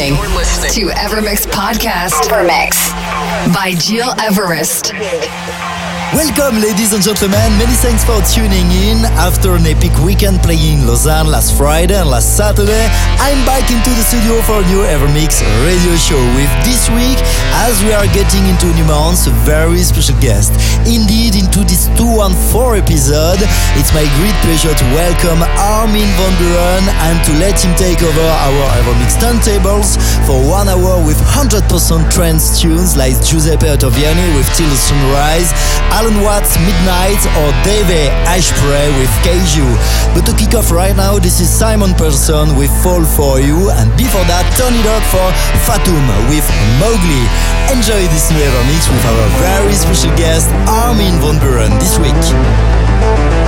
Listening to Evermix Podcast. Evermix by Gil Everest. Welcome, ladies and gentlemen. Many thanks for tuning in. After an epic weekend playing in Lausanne last Friday and last Saturday, I'm back into the studio for a new Evermix radio show with this week, as we are getting into new months, a very special guest. Indeed, into this 214 episode, it's my great pleasure to welcome Armin van Buuren and to let him take over our Evermix turntables for one hour with 100% trance tunes like Giuseppe Ottaviani with Till the Sunrise. Alan Watts Midnight or Dave Asprey with Keiju. But to kick off right now, this is Simon Persson with Fall For You and before that, turn it up for Fatum with Mowgli. Enjoy this new ever mix with our very special guest Armin van Buuren this week.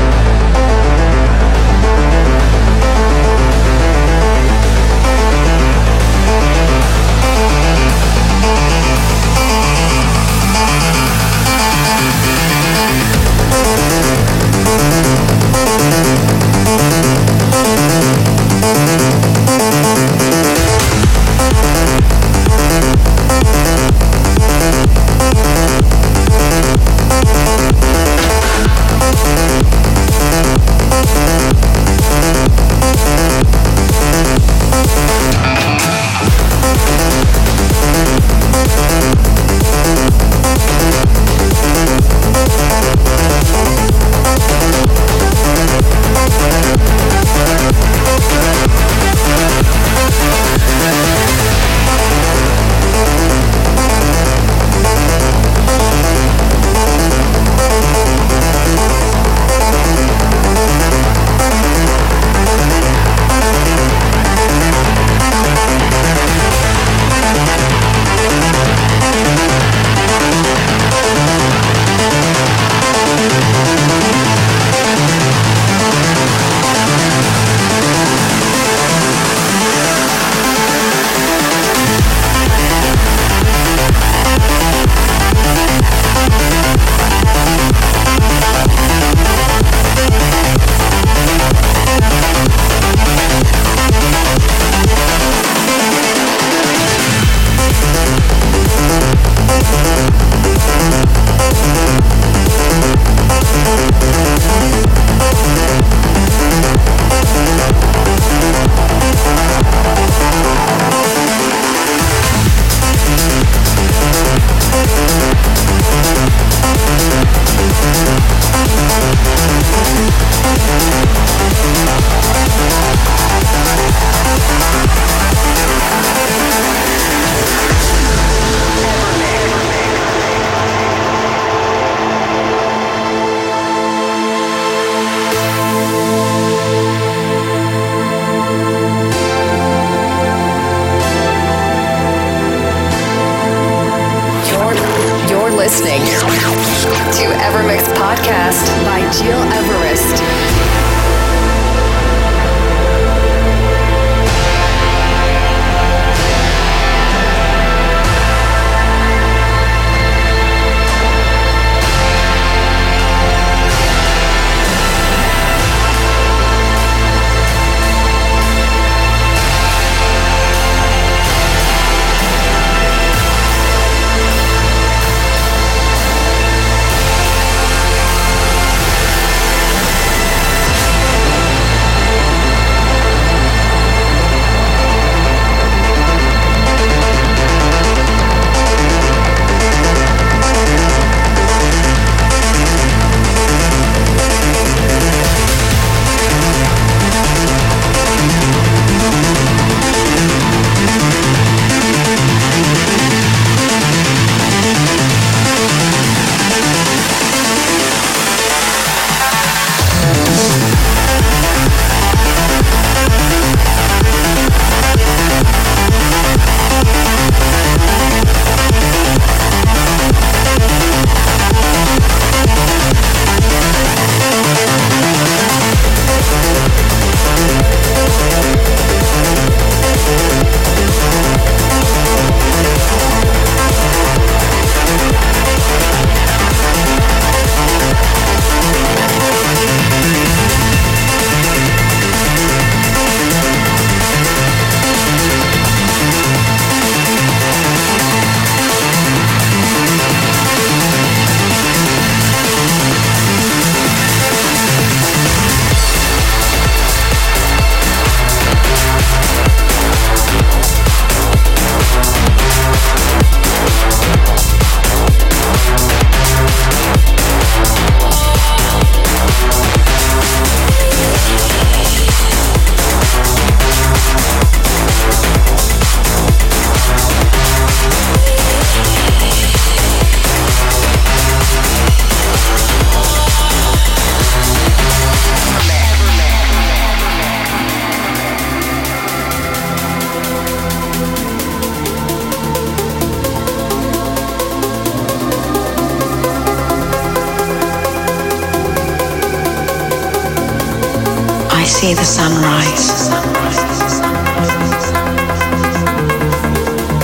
See the sunrise.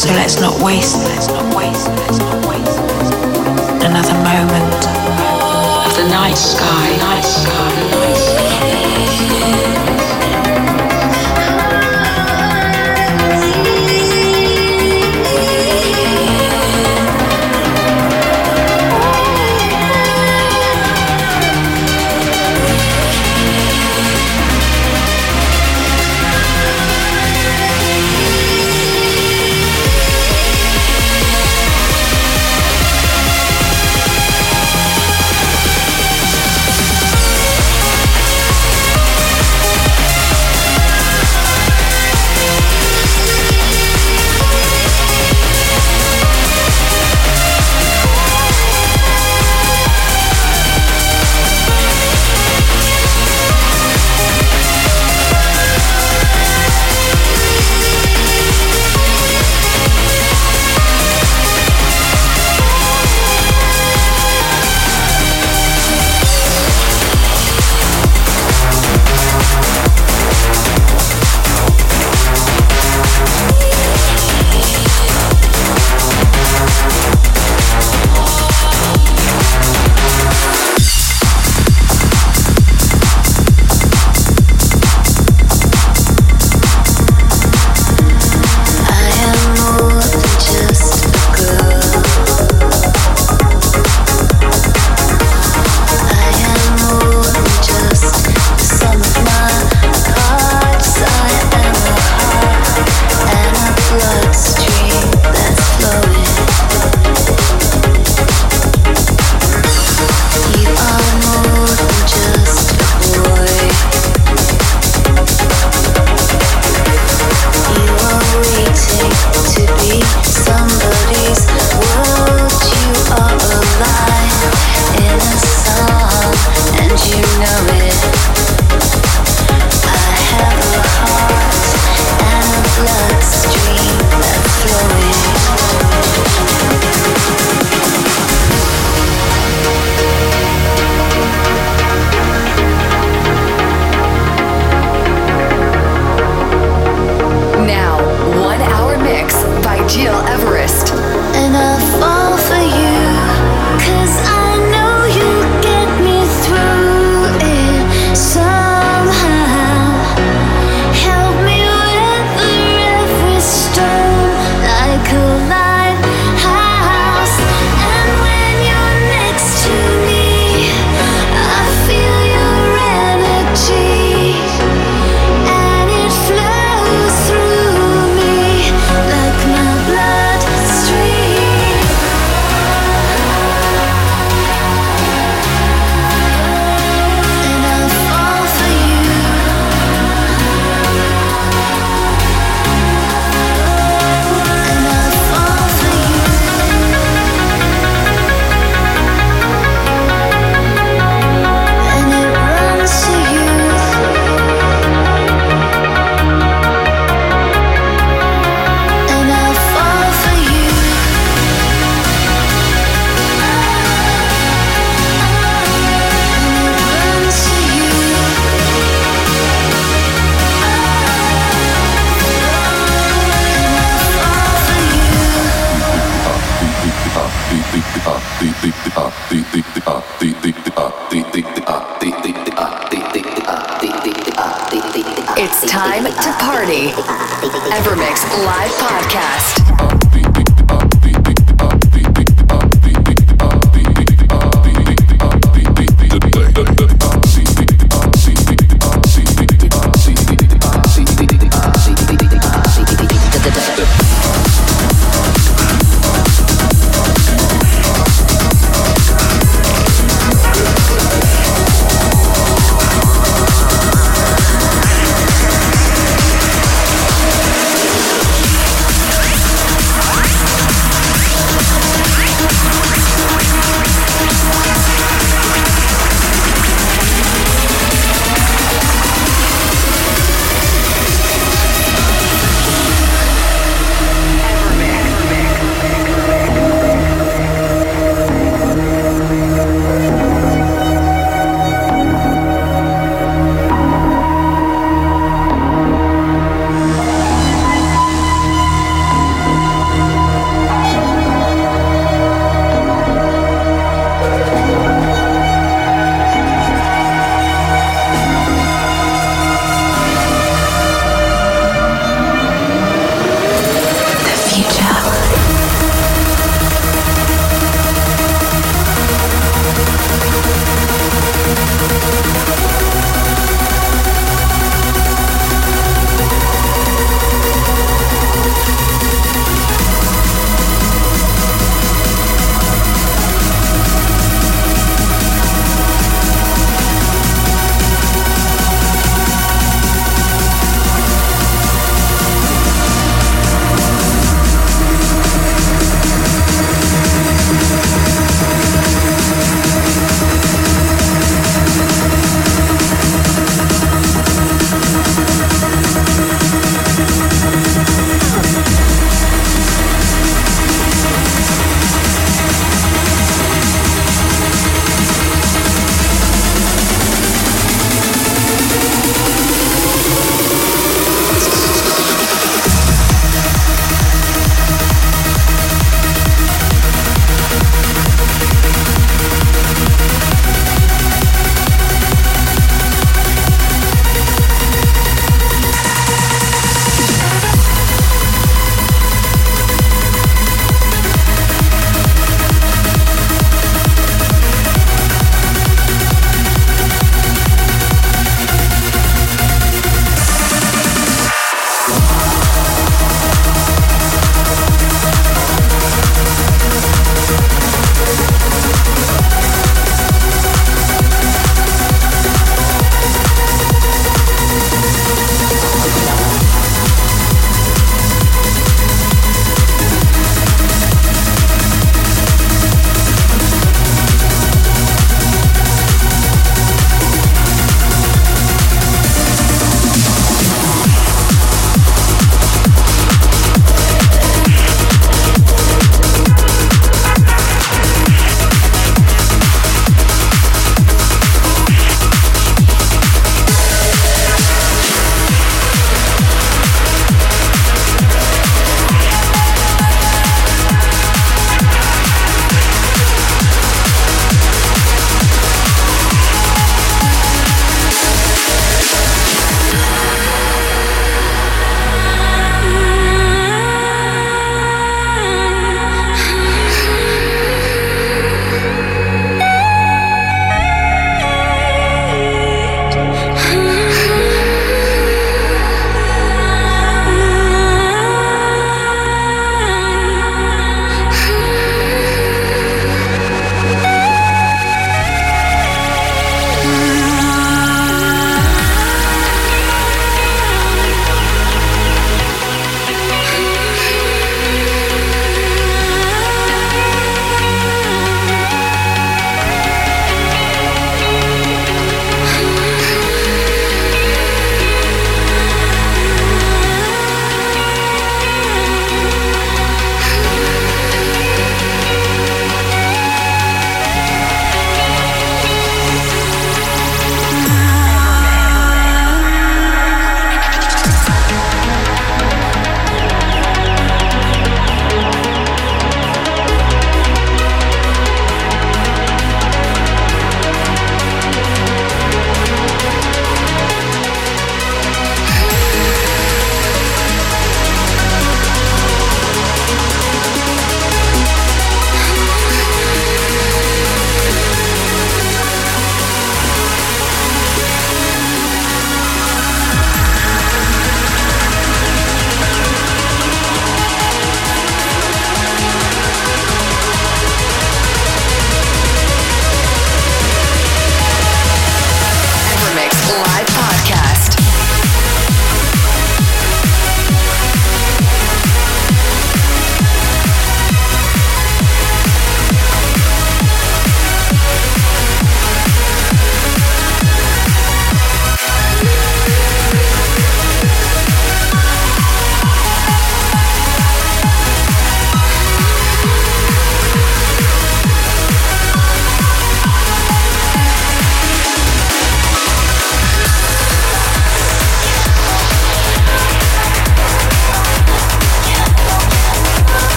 So let's not waste, let's not waste, let's not waste another moment of the night sky,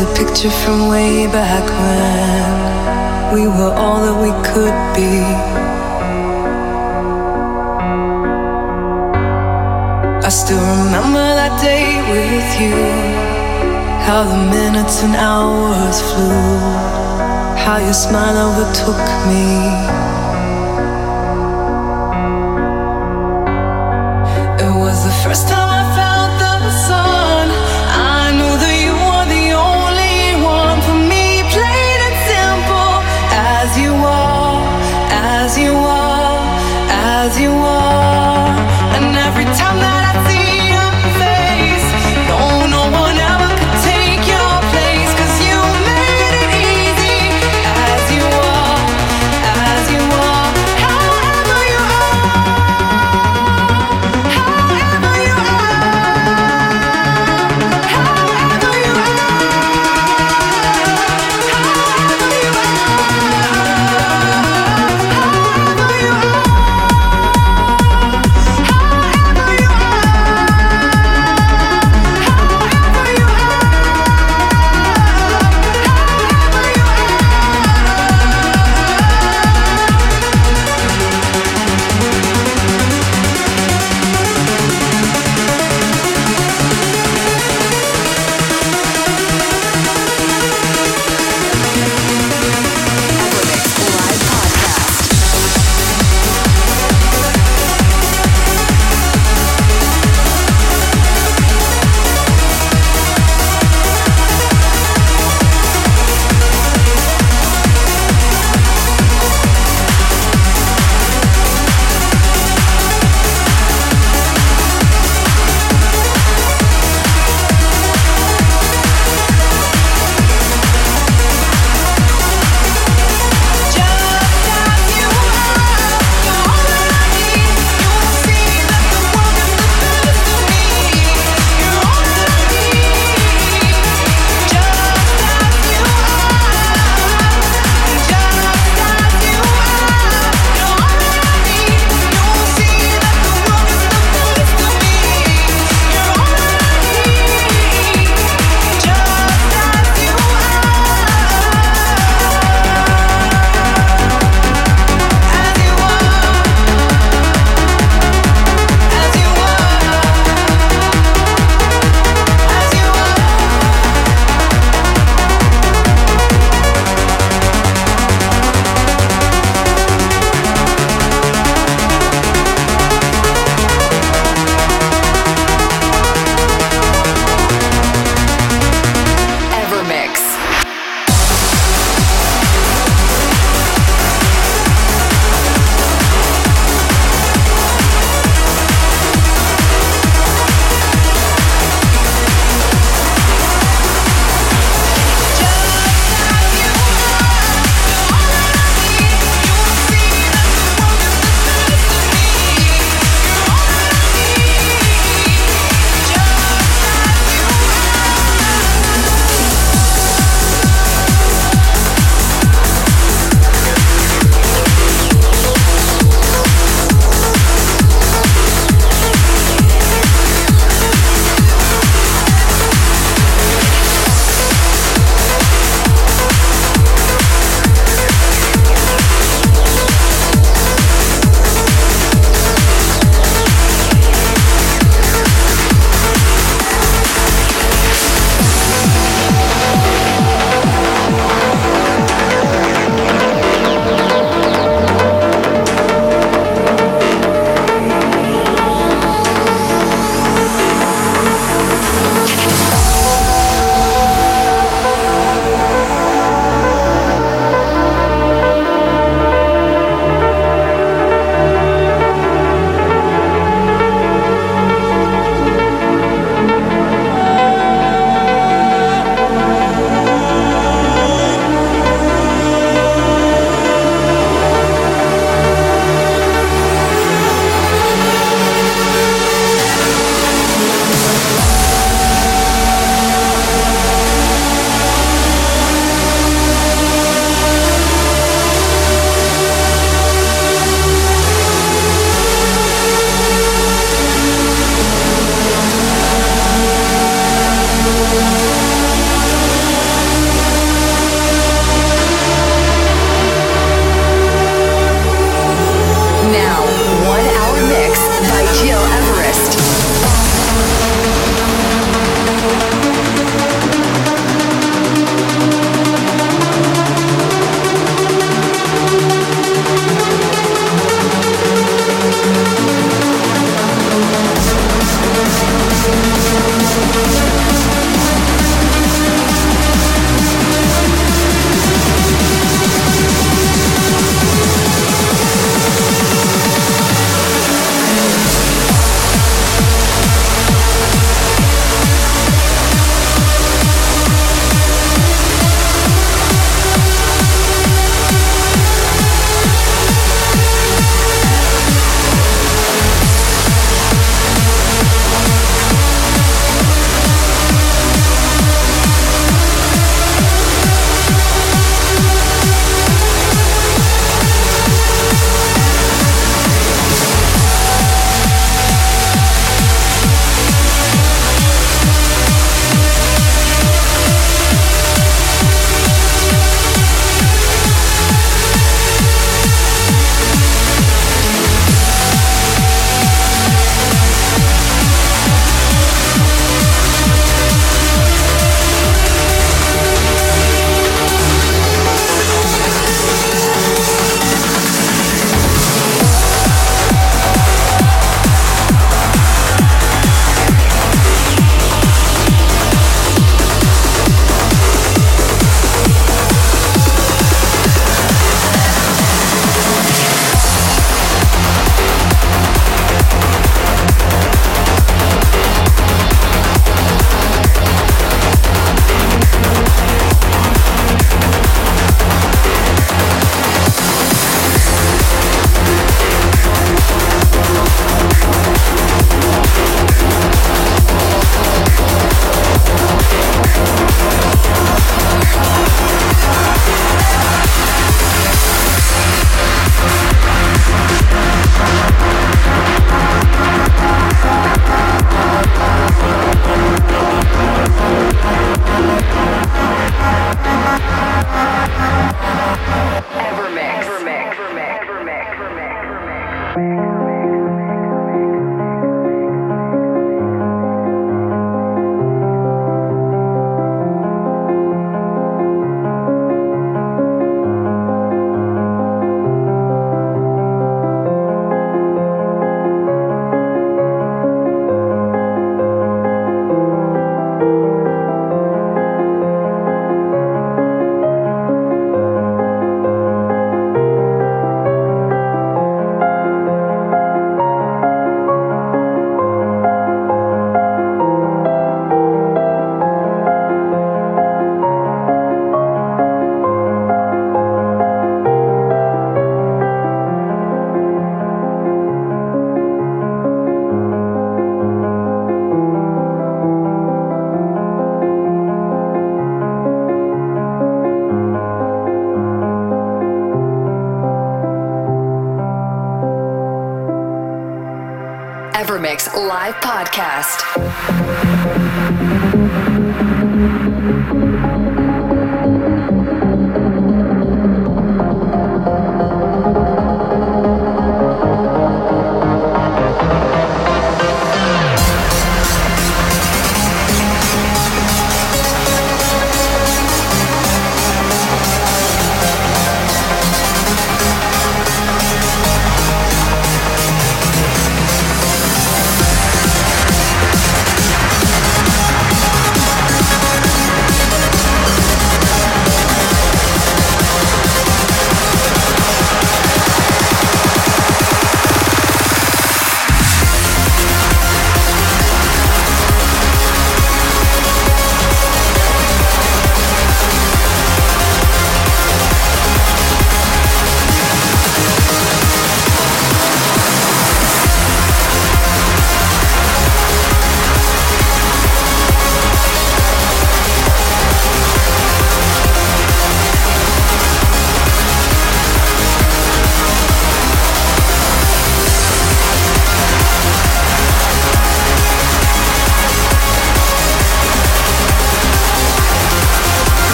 a picture from way back when we were all that we could be. I still remember that day with you. How the minutes and hours flew. How your smile overtook me.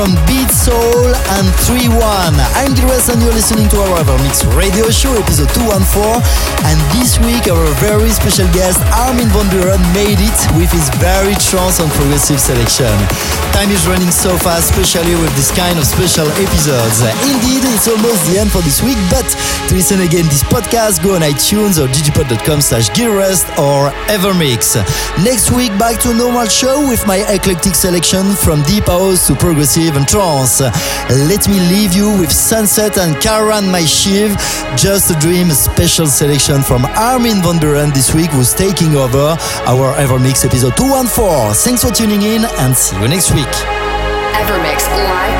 From Beat Soul and 3-1. I'm Gil Everest and you're listening to our Evermix radio show, episode 214. And this week, our very special guest, Armin van Buuren, made it with his very trance and progressive selection. Time is running so fast, especially with this kind of special episodes. Indeed, it's almost the end for this week, but to listen again this podcast, go on iTunes or digipod.com slash Gilrest or Evermix. Next week, back to normal show with my eclectic selection from deep house to progressive and trance. Uh, Let me leave you with Sunset and Karan Maishiv, Just a Dream, a special selection from Armin van Buuren this week who's taking over our Evermix episode 214. Thanks for tuning in and see you next week. Evermix Live